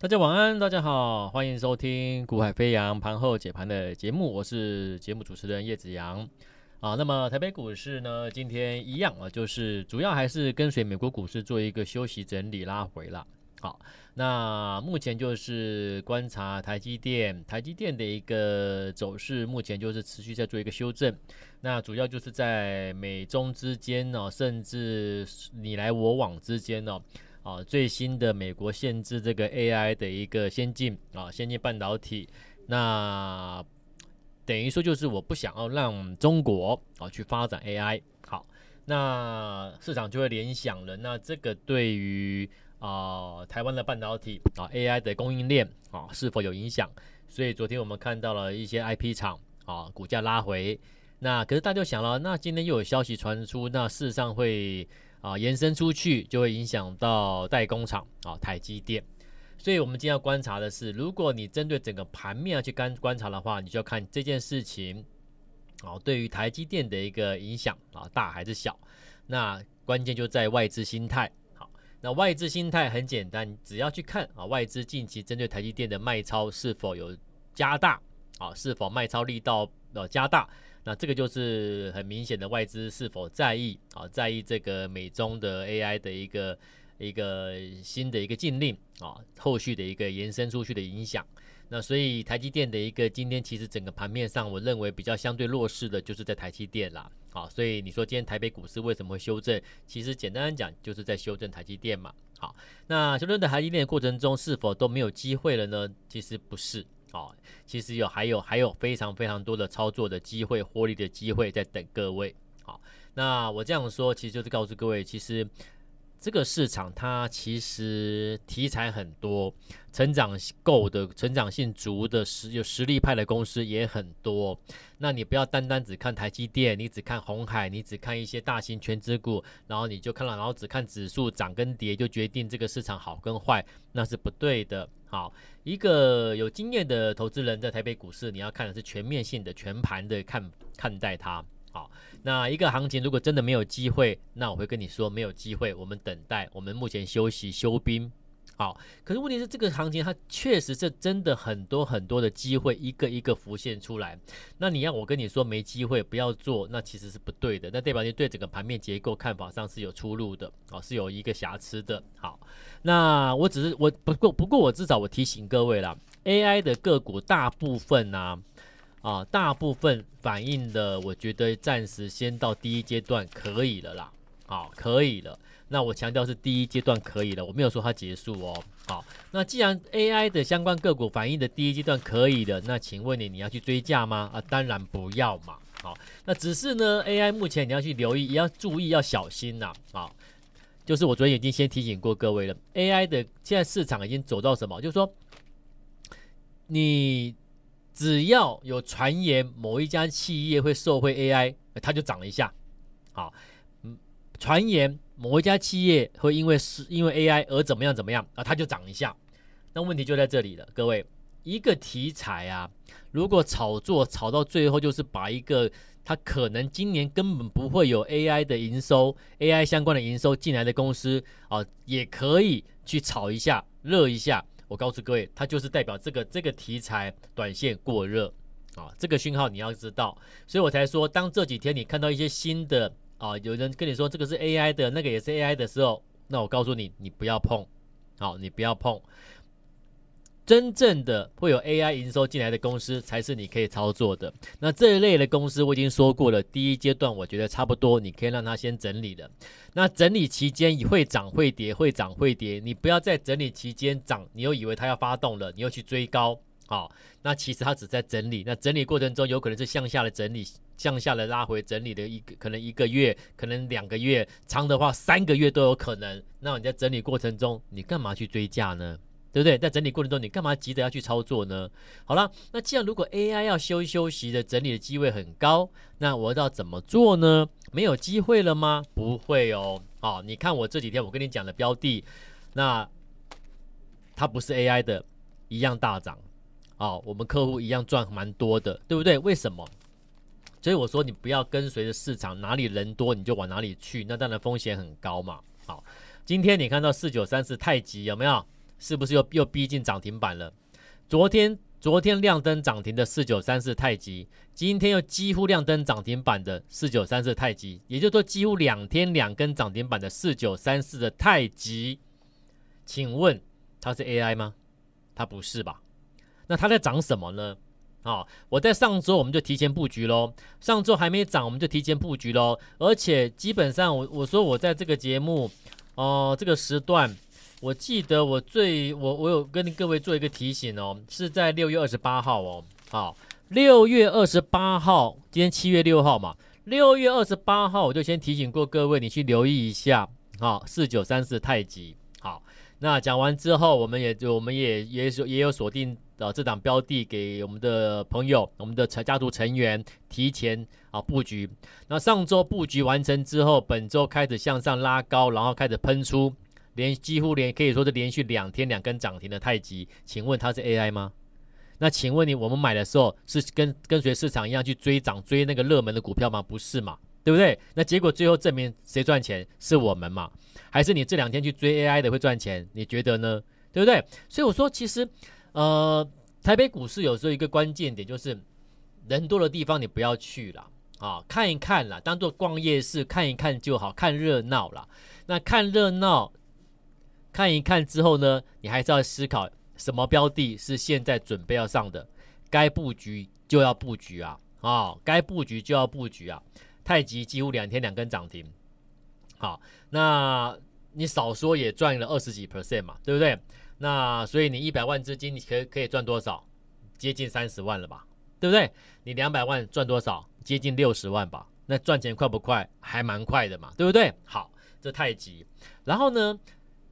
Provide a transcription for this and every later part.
大家晚安，大家好，欢迎收听《股海飞扬盘后解盘》的节目，我是节目主持人叶子阳啊。那么台北股市呢，今天一样啊，就是主要还是跟随美国股市做一个休息整理拉回了。好，那目前就是观察台积电，台积电的一个走势，目前就是持续在做一个修正。那主要就是在美中之间呢，甚至你来我往之间呢。啊，最新的美国限制这个 AI 的一个先进啊，先进半导体，那等于说就是我不想要让中国啊去发展 AI，好，那市场就会联想了，那这个对于啊台湾的半导体啊 AI 的供应链啊是否有影响？所以昨天我们看到了一些 IP 厂啊股价拉回，那可是大家就想了，那今天又有消息传出，那事实上会。啊，延伸出去就会影响到代工厂啊，台积电。所以，我们今天要观察的是，如果你针对整个盘面要去观观察的话，你就要看这件事情啊，对于台积电的一个影响啊，大还是小？那关键就在外资心态。好，那外资心态很简单，只要去看啊，外资近期针对台积电的卖超是否有加大啊，是否卖超力道呃加大。那这个就是很明显的外资是否在意啊，在意这个美中的 AI 的一个一个新的一个禁令啊，后续的一个延伸出去的影响。那所以台积电的一个今天其实整个盘面上，我认为比较相对弱势的就是在台积电啦。好，所以你说今天台北股市为什么会修正？其实简单讲就是在修正台积电嘛。好，那修正的台积电的过程中是否都没有机会了呢？其实不是。好，其实有还有还有非常非常多的操作的机会、获利的机会在等各位。好，那我这样说，其实就是告诉各位，其实。这个市场它其实题材很多，成长够的、成长性足的实有实力派的公司也很多。那你不要单单只看台积电，你只看红海，你只看一些大型权值股，然后你就看了，然后只看指数涨跟跌就决定这个市场好跟坏，那是不对的。好，一个有经验的投资人在台北股市，你要看的是全面性的、全盘的看看待它。好，那一个行情如果真的没有机会，那我会跟你说没有机会，我们等待，我们目前休息休兵。好，可是问题是这个行情它确实是真的很多很多的机会一个一个浮现出来。那你要我跟你说没机会不要做，那其实是不对的。那代表你对整个盘面结构看法上是有出入的，哦，是有一个瑕疵的。好，那我只是我不过不过我至少我提醒各位啦，AI 的个股大部分呢、啊。啊，大部分反映的，我觉得暂时先到第一阶段可以了啦。好，可以了。那我强调是第一阶段可以了，我没有说它结束哦。好，那既然 AI 的相关个股反映的第一阶段可以了，那请问你你要去追价吗？啊，当然不要嘛。好，那只是呢，AI 目前你要去留意，也要注意，要小心呐。好，就是我昨天已经先提醒过各位了，AI 的现在市场已经走到什么？就是说你。只要有传言某一家企业会受惠 AI，它就涨了一下。好，嗯，传言某一家企业会因为是因为 AI 而怎么样怎么样啊，它就涨一下。那问题就在这里了，各位，一个题材啊，如果炒作炒到最后，就是把一个它可能今年根本不会有 AI 的营收，AI 相关的营收进来的公司啊，也可以去炒一下，热一下。我告诉各位，它就是代表这个这个题材短线过热啊，这个讯号你要知道，所以我才说，当这几天你看到一些新的啊，有人跟你说这个是 AI 的，那个也是 AI 的时候，那我告诉你，你不要碰，好，你不要碰。真正的会有 AI 营收进来的公司才是你可以操作的。那这一类的公司我已经说过了，第一阶段我觉得差不多，你可以让它先整理了。那整理期间会涨会跌，会涨会跌，你不要在整理期间涨，你又以为它要发动了，你又去追高，好，那其实它只在整理。那整理过程中有可能是向下的整理，向下的拉回整理的一个可能一个月，可能两个月，长的话三个月都有可能。那你在整理过程中，你干嘛去追价呢？对不对？在整理过程中，你干嘛急着要去操作呢？好了，那既然如果 AI 要休休息的整理的机会很高，那我要怎么做呢？没有机会了吗？不会哦。好，你看我这几天我跟你讲的标的，那它不是 AI 的，一样大涨。好，我们客户一样赚蛮多的，对不对？为什么？所以我说你不要跟随着市场，哪里人多你就往哪里去，那当然风险很高嘛。好，今天你看到四九三四太极有没有？是不是又又逼近涨停板了？昨天昨天亮灯涨停的四九三四太极，今天又几乎亮灯涨停板的四九三四太极，也就是说几乎两天两根涨停板的四九三四的太极，请问它是 AI 吗？它不是吧？那它在涨什么呢？啊、哦，我在上周我们就提前布局喽，上周还没涨我们就提前布局喽，而且基本上我我说我在这个节目哦、这个时段。我记得我最我我有跟各位做一个提醒哦，是在六月二十八号哦，好，六月二十八号，今天七月六号嘛，六月二十八号我就先提醒过各位，你去留意一下，好，四九三四太极，好，那讲完之后，我们也就我们也也有也有锁定啊这档标的给我们的朋友，我们的家族成员提前啊布局，那上周布局完成之后，本周开始向上拉高，然后开始喷出。连几乎连可以说是连续两天两根涨停的太极，请问它是 AI 吗？那请问你，我们买的时候是跟跟随市场一样去追涨追那个热门的股票吗？不是嘛，对不对？那结果最后证明谁赚钱？是我们嘛？还是你这两天去追 AI 的会赚钱？你觉得呢？对不对？所以我说，其实呃，台北股市有时候一个关键点就是人多的地方你不要去了啊，看一看啦，当做逛夜市看一看就好，看热闹啦。那看热闹。看一看之后呢，你还是要思考什么标的是现在准备要上的，该布局就要布局啊啊、哦，该布局就要布局啊。太极几乎两天两根涨停，好，那你少说也赚了二十几 percent 嘛，对不对？那所以你一百万资金，你可可以赚多少？接近三十万了吧，对不对？你两百万赚多少？接近六十万吧。那赚钱快不快？还蛮快的嘛，对不对？好，这太极，然后呢？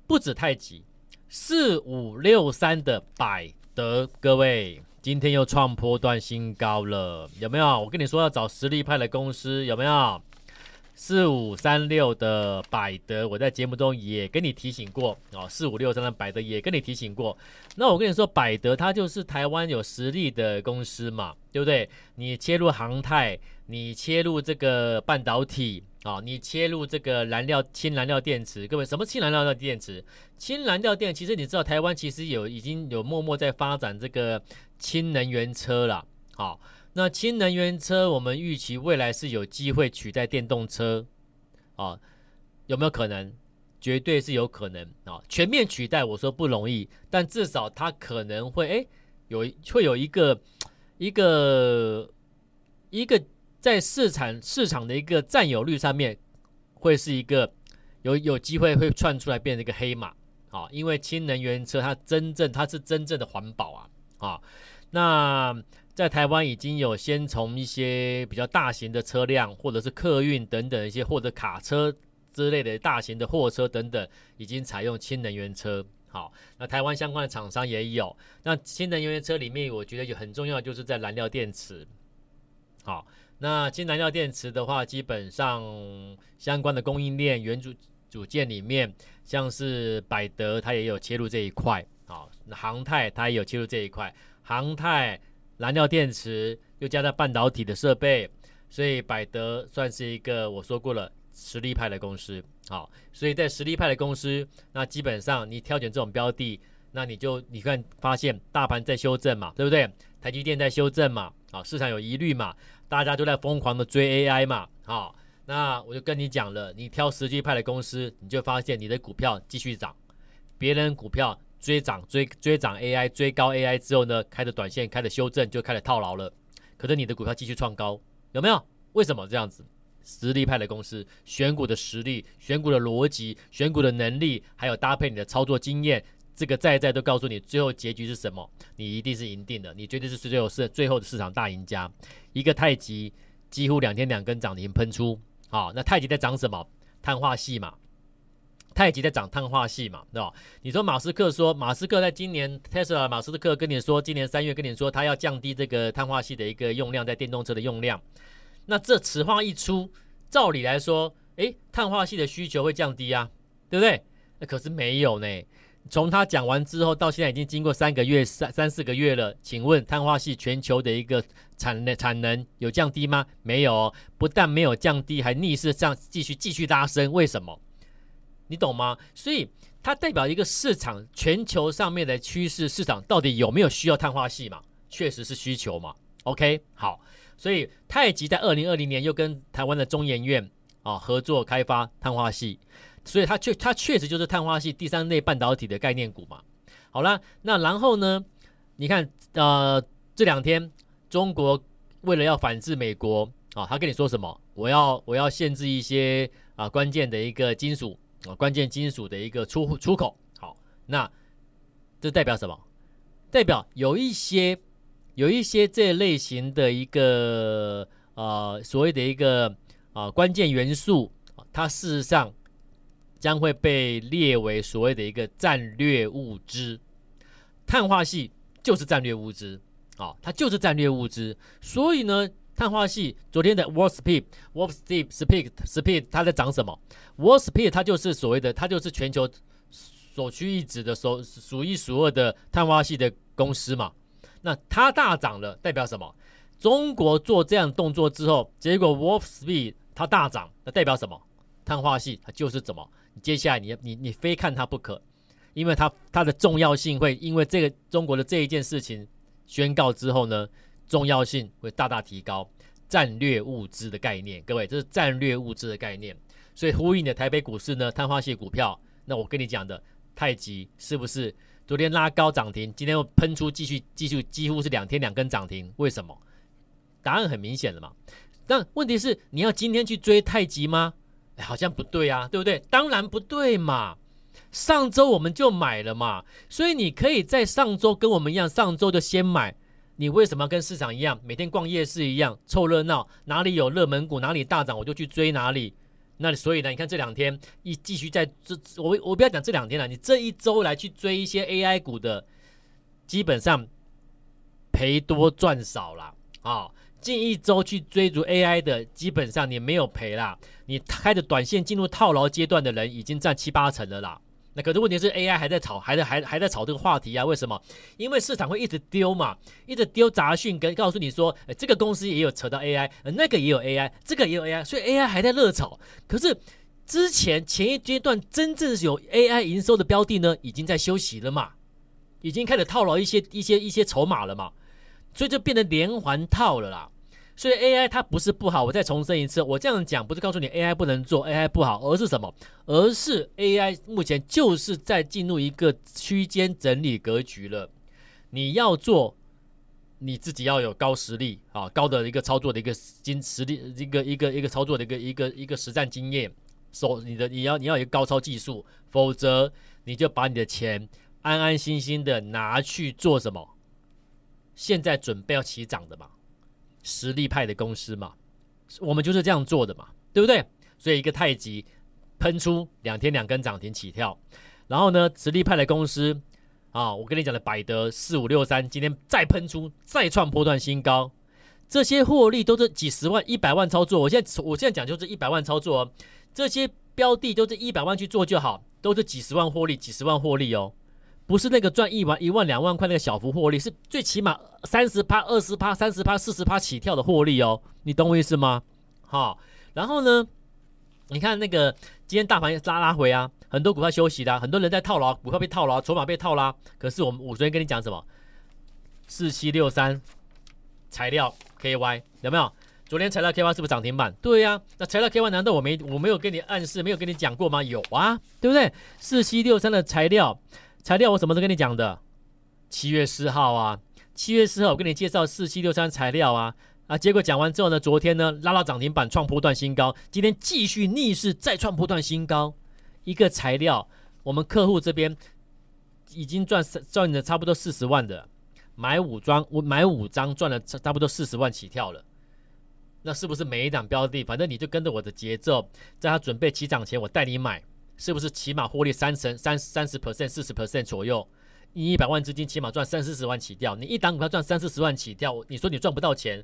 不止太极，四五六三的百德，各位今天又创波段新高了，有没有？我跟你说要找实力派的公司，有没有？四五三六的百德，我在节目中也跟你提醒过哦。四五六三的百德也跟你提醒过。那我跟你说，百德它就是台湾有实力的公司嘛，对不对？你切入航太，你切入这个半导体。啊、你切入这个燃料氢燃料电池，各位什么氢燃料的电池？氢燃料电池，其实你知道台湾其实有已经有默默在发展这个氢能源车了。好、哦，那氢能源车我们预期未来是有机会取代电动车，啊、有没有可能？绝对是有可能啊、全面取代我说不容易，但至少它可能会哎有会有一个一个一个。在市场市场的一个占有率上面，会是一个有有机会会窜出来变成一个黑马啊！因为氢能源车它真正它是真正的环保啊啊！那在台湾已经有先从一些比较大型的车辆，或者是客运等等一些，或者卡车之类的大型的货车等等，已经采用氢能源车。好，那台湾相关的厂商也有。那氢能源车里面，我觉得有很重要，就是在燃料电池。好。那氢燃料电池的话，基本上相关的供应链元组组件里面，像是百德它也有切入这一块啊，航太它也有切入这一块，航太燃料电池又加上半导体的设备，所以百德算是一个我说过了实力派的公司。好，所以在实力派的公司，那基本上你挑选这种标的，那你就你看发现大盘在修正嘛，对不对？台积电在修正嘛，啊，市场有疑虑嘛。大家都在疯狂的追 AI 嘛，好，那我就跟你讲了，你挑实际派的公司，你就发现你的股票继续涨，别人股票追涨追追涨 AI 追高 AI 之后呢，开始短线开始修正就开始套牢了，可是你的股票继续创高，有没有？为什么这样子？实力派的公司选股的实力、选股的逻辑、选股的能力，还有搭配你的操作经验。这个在在都告诉你，最后结局是什么？你一定是赢定的，你绝对是最后是最后的市场大赢家。一个太极几乎两天两根涨停喷出，好，那太极在涨什么？碳化系嘛，太极在涨碳化系嘛，对吧？你说马斯克说，马斯克在今年 Tesla，马斯克跟你说，今年三月跟你说他要降低这个碳化系的一个用量，在电动车的用量。那这此话一出，照理来说，诶，碳化系的需求会降低啊，对不对？那可是没有呢。从他讲完之后到现在已经经过三个月、三三四个月了，请问碳化系全球的一个产能产能有降低吗？没有，不但没有降低，还逆势这样继续继续拉升，为什么？你懂吗？所以它代表一个市场全球上面的趋势，市场到底有没有需要碳化系嘛？确实是需求嘛。OK，好，所以太极在二零二零年又跟台湾的中研院啊合作开发碳化系，所以它确它确实就是碳化系第三类半导体的概念股嘛。好了，那然后呢？你看，呃，这两天中国为了要反制美国啊，他跟你说什么？我要我要限制一些啊关键的一个金属。啊，关键金属的一个出出口，好，那这代表什么？代表有一些有一些这类型的一个呃所谓的一个啊、呃、关键元素，它事实上将会被列为所谓的一个战略物资。碳化系就是战略物资，啊，它就是战略物资。所以呢。碳化系，昨天的 Wall Street，Wall Street Speak Speed，它在涨什么 Wolf Speed 它就是所谓的，它就是全球首屈一指的、首数一数二的碳化系的公司嘛。那它大涨了，代表什么？中国做这样动作之后，结果 Wolf Speed 它大涨，那代表什么？碳化系它就是怎么？接下来你你你非看它不可，因为它它的重要性会因为这个中国的这一件事情宣告之后呢，重要性会大大提高，战略物资的概念，各位，这是战略物资的概念，所以呼应的台北股市呢，碳化矽股票，那我跟你讲的太极是不是昨天拉高涨停，今天又喷出继续继续几乎是两天两根涨停，为什么？答案很明显了嘛，但问题是你要今天去追太极吗？哎，好像不对啊，对不对？当然不对嘛，上周我们就买了嘛，所以你可以在上周跟我们一样，上周就先买。你为什么跟市场一样，每天逛夜市一样凑热闹？哪里有热门股，哪里大涨，我就去追哪里。那所以呢，你看这两天一继续在这，我我不要讲这两天了，你这一周来去追一些 AI 股的，基本上赔多赚少了啊。近一周去追逐 AI 的，基本上你没有赔啦。你开着短线进入套牢阶段的人，已经占七八成了啦。那可是问题是 AI 还在炒，还在还还在炒这个话题啊？为什么？因为市场会一直丢嘛，一直丢杂讯跟告诉你说，诶，这个公司也有扯到 AI，那个也有 AI，这个也有 AI，所以 AI 还在热炒。可是之前前一阶段真正有 AI 营收的标的呢，已经在休息了嘛，已经开始套牢一些一些一些筹码了嘛，所以就变得连环套了啦。所以 AI 它不是不好，我再重申一次，我这样讲不是告诉你 AI 不能做，AI 不好，而是什么？而是 AI 目前就是在进入一个区间整理格局了。你要做，你自己要有高实力啊，高的一个操作的一个经实力，一个一个一个操作的一个一个一个实战经验，手你的你要你要有高超技术，否则你就把你的钱安安心心的拿去做什么？现在准备要起涨的嘛。实力派的公司嘛，我们就是这样做的嘛，对不对？所以一个太极喷出两天两根涨停起跳，然后呢，实力派的公司啊，我跟你讲的百德四五六三今天再喷出再创波段新高，这些获利都是几十万、一百万操作。我现在我现在讲就是一百万操作哦，这些标的都是一百万去做就好，都是几十万获利、几十万获利哦。不是那个赚一万一万两万块那个小幅获利，是最起码三十趴、二十趴、三十趴、四十趴起跳的获利哦，你懂我意思吗？好，然后呢，你看那个今天大盘拉拉回啊，很多股票休息的，很多人在套牢，股票被套牢，筹码被套啦。可是我们我昨天跟你讲什么？四七六三材料 KY 有没有？昨天材料 KY 是不是涨停板？对呀，那材料 KY 难道我没我没有跟你暗示，没有跟你讲过吗？有啊，对不对？四七六三的材料。材料我什么都跟你讲的，七月四号啊，七月四号我跟你介绍四七六三材料啊。啊，结果讲完之后呢，昨天呢拉到涨停板创波段新高，今天继续逆势再创波段新高，一个材料我们客户这边已经赚赚了差不多四十万的，买五张我买五张赚了差不多四十万起跳了，那是不是每一档标的，反正你就跟着我的节奏，在他准备起涨前我带你买。是不是起码获利三成三三十 percent 四十 percent 左右？你一百万资金起码赚三四十万起跳，你一档股票赚三四十万起跳，你说你赚不到钱，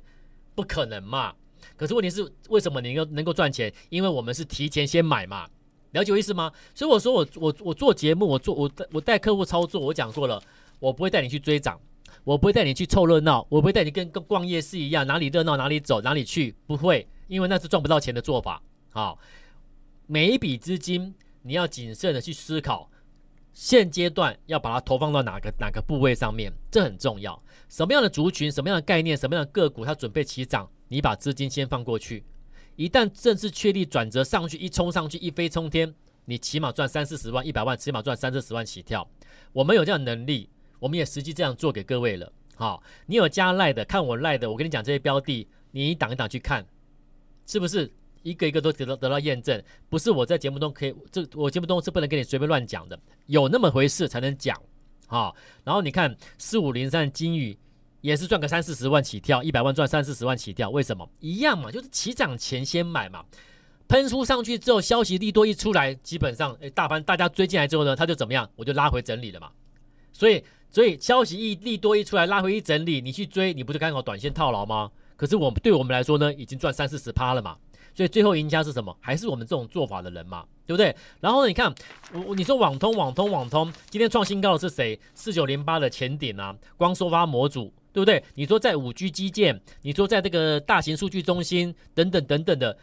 不可能嘛？可是问题是为什么你能够能够赚钱？因为我们是提前先买嘛，了解我意思吗？所以我说我我我做节目，我做我我带客户操作，我讲过了，我不会带你去追涨，我不会带你去凑热闹，我不会带你跟跟逛夜市一样，哪里热闹哪里走哪里去，不会，因为那是赚不到钱的做法。好，每一笔资金。你要谨慎的去思考，现阶段要把它投放到哪个哪个部位上面，这很重要。什么样的族群、什么样的概念、什么样的个股，它准备起涨，你把资金先放过去。一旦正式确立转折上去，一冲上去，一飞冲天，你起码赚三四十万、一百万，起码赚三四十万起跳。我们有这样的能力，我们也实际这样做给各位了。好，你有加赖的，看我赖的，我跟你讲这些标的，你一档一档去看，是不是？一个一个都得到得到验证，不是我在节目中可以，这我节目中是不能跟你随便乱讲的，有那么回事才能讲，好，然后你看四五零三金宇也是赚个三四十万起跳，一百万赚三四十万起跳，为什么？一样嘛，就是起涨前先买嘛，喷出上去之后，消息利多一出来，基本上诶大盘大家追进来之后呢，它就怎么样？我就拉回整理了嘛，所以所以消息一利多一出来，拉回一整理，你去追，你不就刚好短线套牢吗？可是我对我们来说呢，已经赚三四十趴了嘛。所以最后赢家是什么？还是我们这种做法的人嘛，对不对？然后呢，你看，我你说网通网通网通，今天创新高的是谁？四九零八的前顶啊，光收发模组，对不对？你说在五 G 基建，你说在这个大型数据中心等等等等的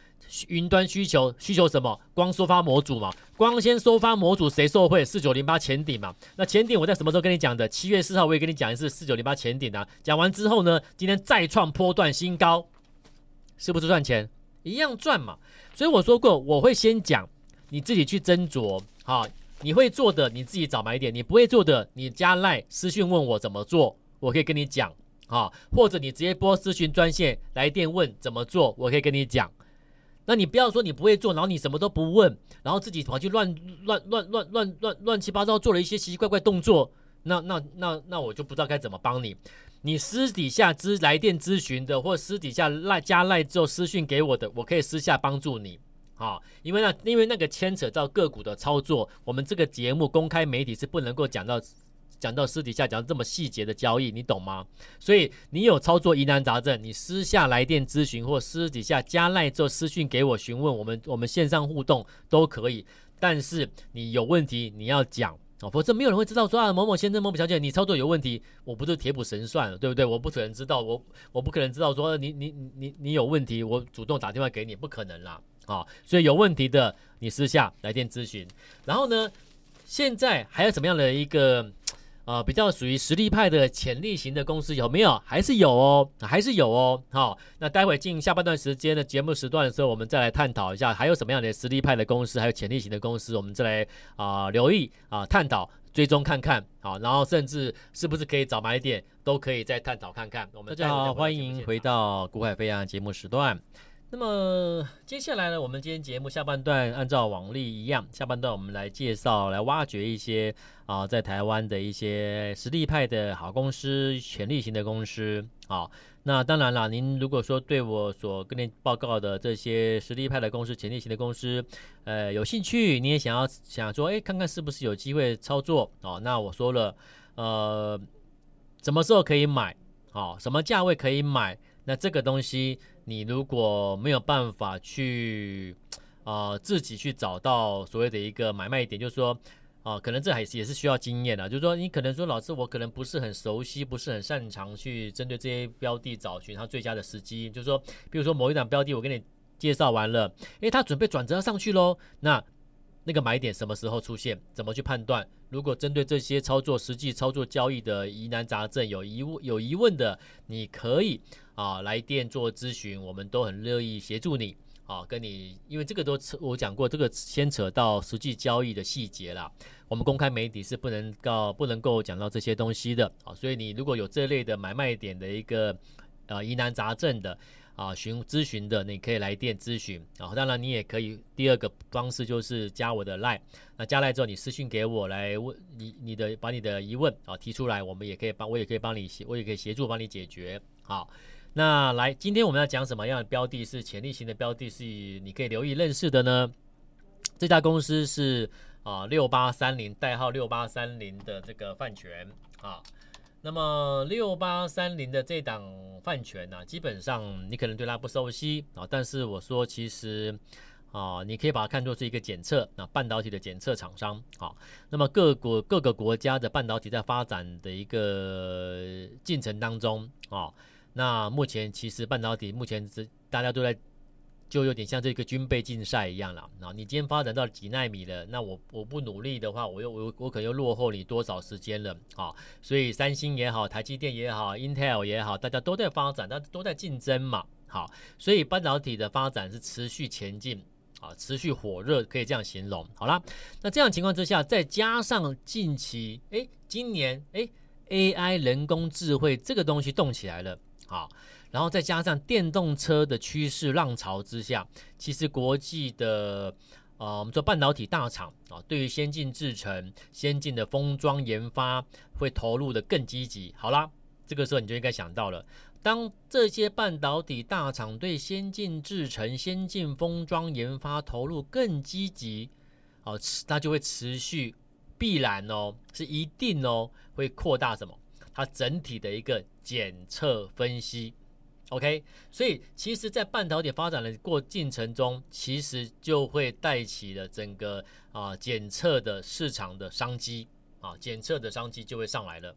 云端需求，需求什么？光收发模组嘛，光纤收发模组谁受惠？四九零八前顶嘛。那前顶我在什么时候跟你讲的？七月四号我也跟你讲一次四九零八前顶啊。讲完之后呢，今天再创波段新高，是不是赚钱？一样赚嘛，所以我说过，我会先讲，你自己去斟酌，好，你会做的你自己找买点，你不会做的，你加赖私讯问我怎么做，我可以跟你讲，好，或者你直接拨咨询专线来电问怎么做，我可以跟你讲。那你不要说你不会做，然后你什么都不问，然后自己跑去乱乱乱乱乱乱乱七八糟做了一些奇奇怪怪动作，那那那那我就不知道该怎么帮你。你私底下咨来电咨询的，或私底下赖加赖之后私讯给我的，我可以私下帮助你，啊，因为那因为那个牵扯到个股的操作，我们这个节目公开媒体是不能够讲到讲到私底下讲这么细节的交易，你懂吗？所以你有操作疑难杂症，你私下来电咨询或私底下加赖之后私讯给我询问，我们我们线上互动都可以，但是你有问题你要讲。哦，否则没有人会知道说啊，某某先生、某某小姐，你操作有问题，我不是铁卜神算，对不对？我不可能知道，我我不可能知道说你你你你有问题，我主动打电话给你，不可能啦，啊、所以有问题的你私下来电咨询。然后呢，现在还有什么样的一个？呃，比较属于实力派的潜力型的公司有没有？还是有哦，还是有哦。好，那待会进下半段时间的节目时段的时候，我们再来探讨一下，还有什么样的实力派的公司，还有潜力型的公司，我们再来啊、呃、留意啊、呃、探讨、追踪看看。好，然后甚至是不是可以找买点，都可以再探讨看看。我们大家好，欢迎回到股海飞扬节目时段。那么接下来呢，我们今天节目下半段按照往例一样，下半段我们来介绍、来挖掘一些啊，在台湾的一些实力派的好公司、潜力型的公司。啊，那当然了，您如果说对我所跟您报告的这些实力派的公司、潜力型的公司，呃，有兴趣，你也想要想说，哎，看看是不是有机会操作哦？那我说了，呃，什么时候可以买？哦，什么价位可以买？那这个东西。你如果没有办法去，呃，自己去找到所谓的一个买卖点，就是说，啊、可能这还也是需要经验的。就是说，你可能说，老师，我可能不是很熟悉，不是很擅长去针对这些标的找寻它最佳的时机。就是说，比如说某一档标的，我给你介绍完了，诶，它准备转折上去喽，那那个买点什么时候出现？怎么去判断？如果针对这些操作实际操作交易的疑难杂症有疑问有疑问的，你可以。啊，来电做咨询，我们都很乐意协助你。啊，跟你，因为这个都我讲过，这个牵扯到实际交易的细节啦。我们公开媒体是不能够不能够讲到这些东西的。啊，所以你如果有这类的买卖点的一个呃疑难杂症的啊询咨询的，你可以来电咨询。啊，当然你也可以第二个方式就是加我的 line。那加来之后，你私信给我来问你你的把你的疑问啊提出来，我们也可以帮我也可以帮你协我也可以协助帮你解决。好。那来，今天我们要讲什么样的标的，是潜力型的标的，是你可以留意认识的呢？这家公司是啊六八三零，代号六八三零的这个泛权啊。那么六八三零的这档泛权呢，基本上你可能对它不熟悉啊，但是我说其实啊，你可以把它看作是一个检测啊，半导体的检测厂商啊。那么各国各个国家的半导体在发展的一个进程当中啊。那目前其实半导体目前是大家都在就有点像这个军备竞赛一样了啊！你今天发展到几纳米了，那我我不努力的话，我又我我可能又落后你多少时间了啊！所以三星也好，台积电也好，Intel 也好，大家都在发展，大家都在竞争嘛。好，所以半导体的发展是持续前进啊，持续火热，可以这样形容。好啦，那这样情况之下，再加上近期哎，今年哎 AI 人工智慧这个东西动起来了，好。然后再加上电动车的趋势浪潮之下，其实国际的呃，我们说半导体大厂啊，对于先进制程、先进的封装研发会投入的更积极。好啦，这个时候你就应该想到了，当这些半导体大厂对先进制程、先进封装研发投入更积极，哦，它就会持续必然哦，是一定哦，会扩大什么？它整体的一个检测分析。OK，所以其实，在半导体发展的过进程中，其实就会带起了整个啊检测的市场的商机啊，检测的商机就会上来了。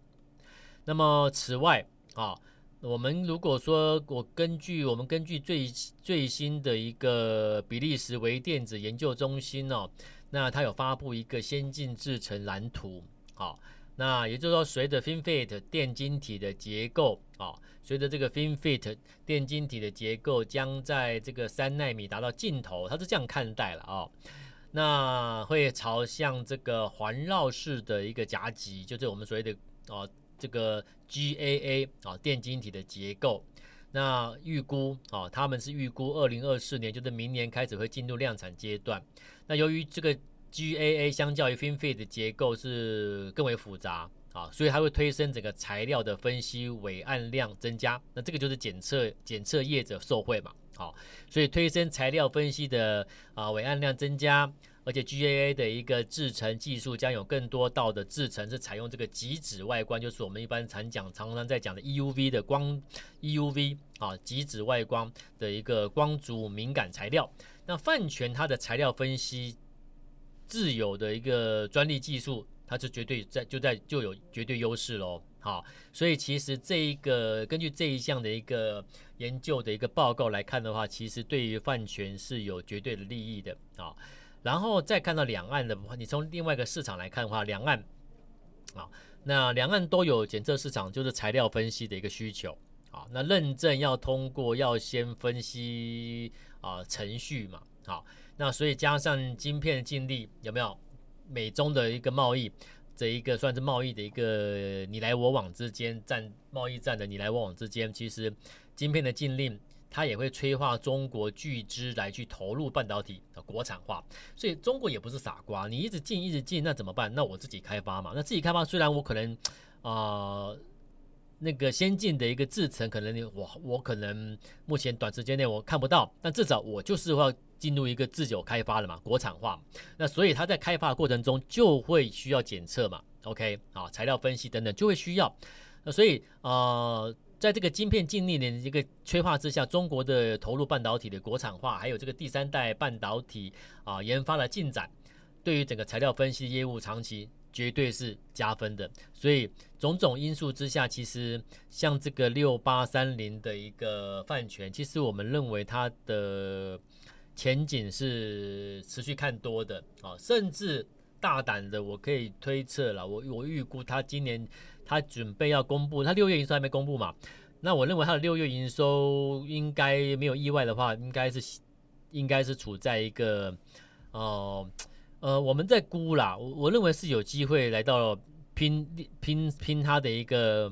那么此外啊，我们如果说我根据我们根据最最新的一个比利时微电子研究中心哦，那它有发布一个先进制程蓝图，好，那也就是说，随着 FinFET 电晶体的结构啊。随着这个 FinFET 电晶体的结构将在这个三纳米达到尽头，它是这样看待了啊、那会朝向这个环绕式的一个夹击，就是我们所谓的啊、这个 GAA 啊、电晶体的结构。那预估啊、他们是预估二零二四年，就是明年开始会进入量产阶段。那由于这个 GAA 相较于 FinFET 的结构是更为复杂。啊，所以它会推升整个材料的分析伟岸量增加，那这个就是检测检测业者受惠嘛。好，所以推升材料分析的啊伟岸量增加，而且 GAA 的一个制程技术将有更多道的制程是采用这个极紫外光，就是我们一般常讲常常在讲的 EUV 的光 EUV 啊极紫外光的一个光阻敏感材料。那泛全它的材料分析自有的一个专利技术。它就绝对在就在就有绝对优势喽，好，所以其实这一个根据这一项的一个研究的一个报告来看的话，其实对于饭权是有绝对的利益的啊。然后再看到两岸的话，你从另外一个市场来看的话，两岸啊，那两岸都有检测市场，就是材料分析的一个需求啊。那认证要通过，要先分析啊程序嘛，好，那所以加上晶片的净利有没有？美中的一个贸易，这一个算是贸易的一个你来我往之间战贸易战的你来我往之间，其实晶片的禁令它也会催化中国巨资来去投入半导体的国产化，所以中国也不是傻瓜，你一直进一直进，那怎么办？那我自己开发嘛，那自己开发虽然我可能啊。那个先进的一个制程，可能我我可能目前短时间内我看不到，但至少我就是要进入一个自有开发的嘛，国产化。那所以它在开发的过程中就会需要检测嘛，OK 啊，材料分析等等就会需要。那所以呃，在这个晶片禁令的一个催化之下，中国的投入半导体的国产化，还有这个第三代半导体啊研发的进展，对于整个材料分析业务长期。绝对是加分的，所以种种因素之下，其实像这个六八三零的一个泛权，其实我们认为它的前景是持续看多的啊，甚至大胆的我可以推测了，我我预估它今年它准备要公布，它六月营收还没公布嘛，那我认为它的六月营收应该没有意外的话，应该是应该是处在一个哦。呃呃，我们在估啦，我我认为是有机会来到拼拼拼它的一个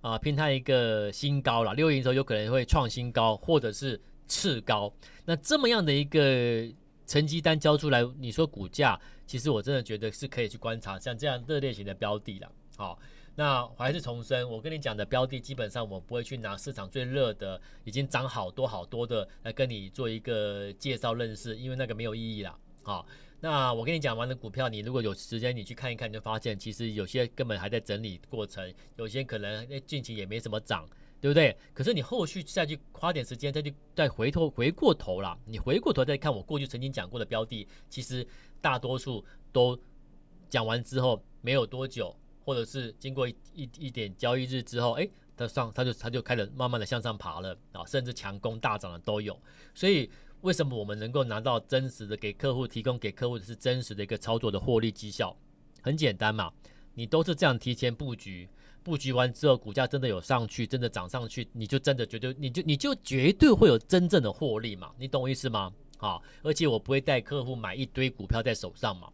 啊、拼它一个新高了。六月营收有可能会创新高，或者是次高。那这么样的一个成绩单交出来，你说股价，其实我真的觉得是可以去观察，像这样热烈型的标的了。好，那我还是重申，我跟你讲的标的，基本上我不会去拿市场最热的，已经涨好多好多的来跟你做一个介绍认识，因为那个没有意义了。好。那我跟你讲完的股票，你如果有时间，你去看一看，就发现其实有些根本还在整理过程，有些可能近期也没什么涨，对不对？可是你后续再去花点时间，再去再回头回过头了，你回过头再看我过去曾经讲过的标的，其实大多数都讲完之后没有多久，或者是经过一一一点交易日之后，哎，它上它就它就开始慢慢的向上爬了啊，甚至强攻大涨的都有，所以。为什么我们能够拿到真实的给客户提供给客户的是真实的一个操作的获利绩效？很简单嘛，你都是这样提前布局，布局完之后股价真的有上去，真的涨上去，你就真的绝对你就你就绝对会有真正的获利嘛？你懂我意思吗？好，而且我不会带客户买一堆股票在手上嘛。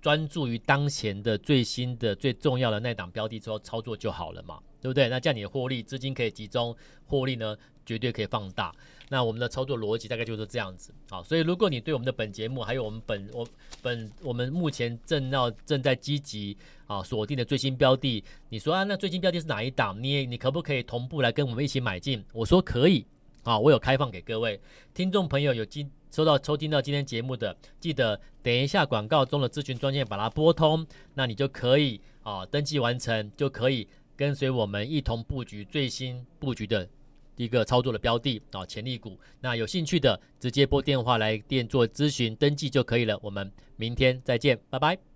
专注于当前的最新的最重要的那档标的之后操作就好了嘛，对不对？那这样你的获利资金可以集中，获利呢绝对可以放大。那我们的操作逻辑大概就是这样子。好，所以如果你对我们的本节目，还有我们本我本我们目前正要正在积极啊锁定的最新标的，你说啊，那最新标的是哪一档？你你可不可以同步来跟我们一起买进？我说可以啊，我有开放给各位听众朋友有今。收到收听到今天节目的，记得等一下广告中的咨询专线把它拨通，那你就可以啊登记完成，就可以跟随我们一同布局最新布局的一个操作的标的啊潜力股。那有兴趣的直接拨电话来电做咨询登记就可以了。我们明天再见，拜拜。